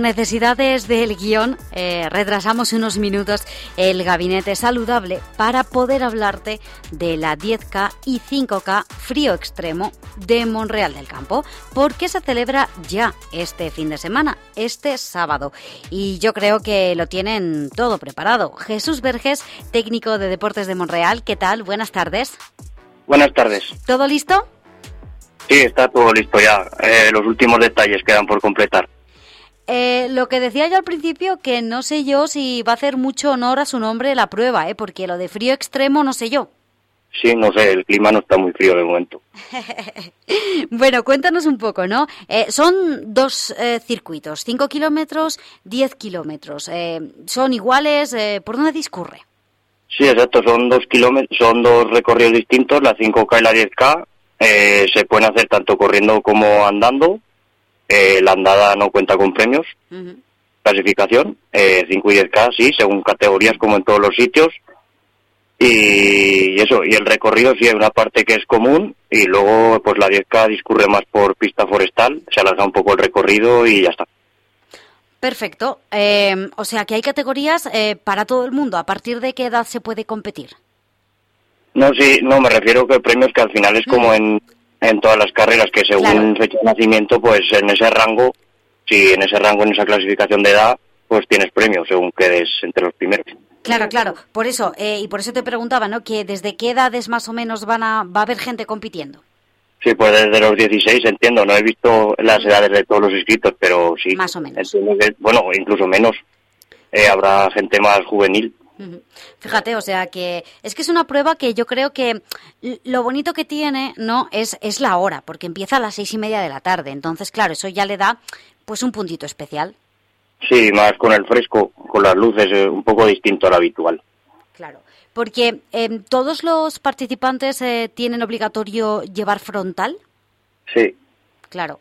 necesidades del guion, eh, retrasamos unos minutos el gabinete saludable para poder hablarte de la 10K y 5K frío extremo de Monreal del Campo, porque se celebra ya este fin de semana, este sábado. Y yo creo que lo tienen todo preparado. Jesús Verges, técnico de Deportes de Monreal, ¿qué tal? Buenas tardes. Buenas tardes. ¿Todo listo? Sí, está todo listo ya. Eh, los últimos detalles quedan por completar. Eh, lo que decía yo al principio, que no sé yo si va a hacer mucho honor a su nombre la prueba, ¿eh? porque lo de frío extremo no sé yo. Sí, no sé, el clima no está muy frío de momento. bueno, cuéntanos un poco, ¿no? Eh, son dos eh, circuitos, 5 kilómetros, 10 kilómetros. Eh, ¿Son iguales? ¿Por dónde discurre? Sí, exacto, son dos kilómetros, son dos recorridos distintos, la 5K y la 10K. se pueden hacer tanto corriendo como andando. La andada no cuenta con premios. Clasificación, 5 y 10K, sí, según categorías como en todos los sitios y eso, y el recorrido sí hay una parte que es común y luego pues la 10K discurre más por pista forestal, se alarga un poco el recorrido y ya está. Perfecto. Eh, o sea que hay categorías eh, para todo el mundo. ¿A partir de qué edad se puede competir? No, sí, no, me refiero que premios que al final es como en, en todas las carreras, que según fecha de nacimiento, pues en ese rango, si en ese rango, en esa clasificación de edad, pues tienes premios según quedes entre los primeros. Claro, claro. Por eso, eh, y por eso te preguntaba, ¿no? Que desde qué edades más o menos van a, va a haber gente compitiendo. Sí, pues desde los 16 entiendo. No he visto las edades de todos los inscritos, pero sí. Más o menos. bueno, incluso menos. Eh, habrá gente más juvenil. Fíjate, o sea que es que es una prueba que yo creo que lo bonito que tiene, ¿no? Es, es la hora, porque empieza a las seis y media de la tarde. Entonces, claro, eso ya le da pues un puntito especial. Sí, más con el fresco, con las luces, eh, un poco distinto al habitual. Claro, porque em, todos los participantes eh, tienen obligatorio llevar frontal. Sí. Claro,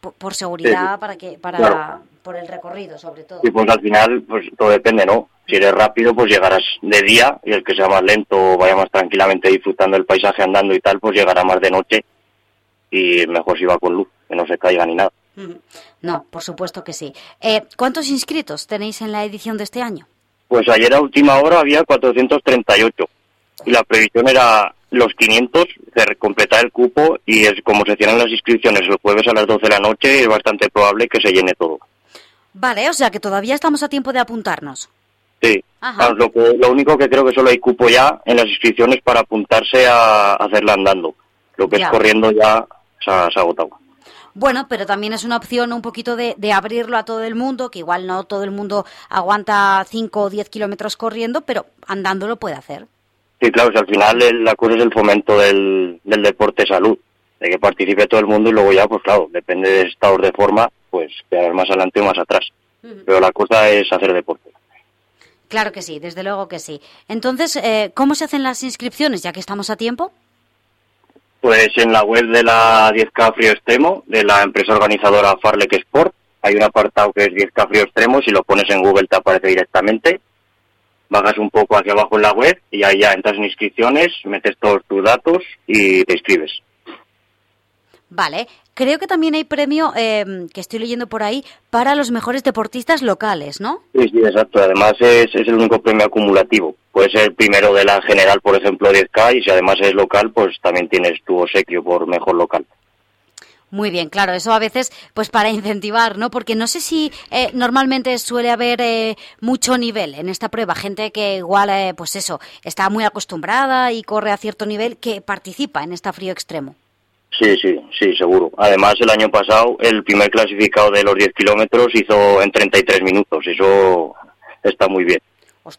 por, seguridad, para que, para, por el recorrido, sobre todo. Y pues al final, pues todo depende, ¿no? Si eres rápido, pues llegarás de día y el que sea más lento vaya más tranquilamente disfrutando el paisaje andando y tal, pues llegará más de noche y mejor si va con luz, que no se caiga ni nada. No, por supuesto que sí. Eh, ¿Cuántos inscritos tenéis en la edición de este año? Pues ayer a última hora había 438 y la previsión era los 500, de completar el cupo y es como se cierran las inscripciones el jueves a las 12 de la noche, es bastante probable que se llene todo. Vale, o sea que todavía estamos a tiempo de apuntarnos. Sí, lo, lo único que creo que solo hay cupo ya en las inscripciones para apuntarse a hacerla andando. Lo que es corriendo ya se ha agotado. Bueno, pero también es una opción un poquito de, abrirlo a todo el mundo, que igual no todo el mundo aguanta 5 o 10 kilómetros corriendo, pero andando lo puede hacer. Sí, claro, al final la cosa es el fomento del, deporte salud, de que participe todo el mundo y luego ya, pues claro, depende de estados de forma, pues quedar más adelante o más atrás. Pero la cosa es hacer deporte. Claro que sí, desde luego que sí. Entonces, eh, ¿cómo se hacen las inscripciones, ya que estamos a tiempo? Pues en la web de la 10K Frío Extremo, de la empresa organizadora Farlek Sport, hay un apartado que es 10K Frío Extremo, si lo pones en Google te aparece directamente. Bajas un poco hacia abajo en la web y ahí ya entras en inscripciones, metes todos tus datos y te inscribes. Vale, creo que también hay premio, em, que estoy leyendo por ahí, para los mejores deportistas locales, ¿no? Sí, sí, exacto. Además es, es el único premio acumulativo. Puede ser primero de la general, por ejemplo, 10K, y si además es local, pues también tienes tu obsequio por mejor local. Muy bien, claro, eso a veces pues para incentivar, ¿no? Porque no sé si eh, normalmente suele haber eh, mucho nivel en esta prueba, gente que igual, eh, pues eso, está muy acostumbrada y corre a cierto nivel que participa en esta frío extremo. Sí, sí, sí, seguro. Además, el año pasado el primer clasificado de los 10 kilómetros hizo en 33 minutos. Eso está muy bien,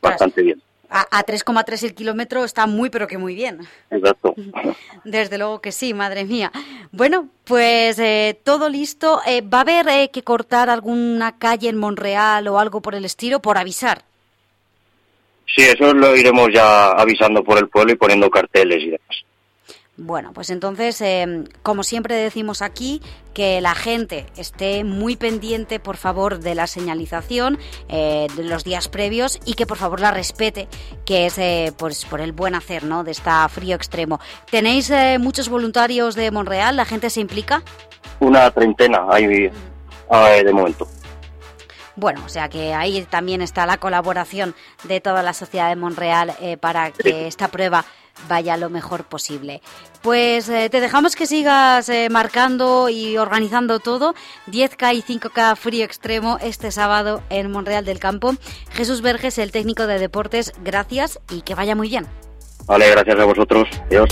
bastante bien. A, 3,3 el kilómetro está muy, pero que muy bien. Exacto. Desde luego que sí, madre mía. Bueno, pues eh, todo listo. Eh, ¿Va a haber eh, que cortar alguna calle en Monreal o algo por el estilo por avisar? Sí, eso lo iremos ya avisando por el pueblo y poniendo carteles y demás. Bueno, pues entonces, em, como siempre decimos aquí, que la gente esté muy pendiente, por favor, de la señalización eh, de los días previos y que por favor la respete, que es eh, pues, por el buen hacer ¿no? de esta frío extremo. ¿Tenéis eh, muchos voluntarios de Monreal? ¿La gente se implica? Una treintena hay de momento. Bueno, o sea que ahí también está la colaboración de toda la sociedad de Monreal eh, para que esta prueba vaya lo mejor posible. Pues eh, te dejamos que sigas eh, marcando y organizando todo. 10K y 5K frío extremo este sábado en Monreal del Campo. Jesús Verges, el técnico de deportes, gracias y que vaya muy bien. Vale, gracias a vosotros. Adiós.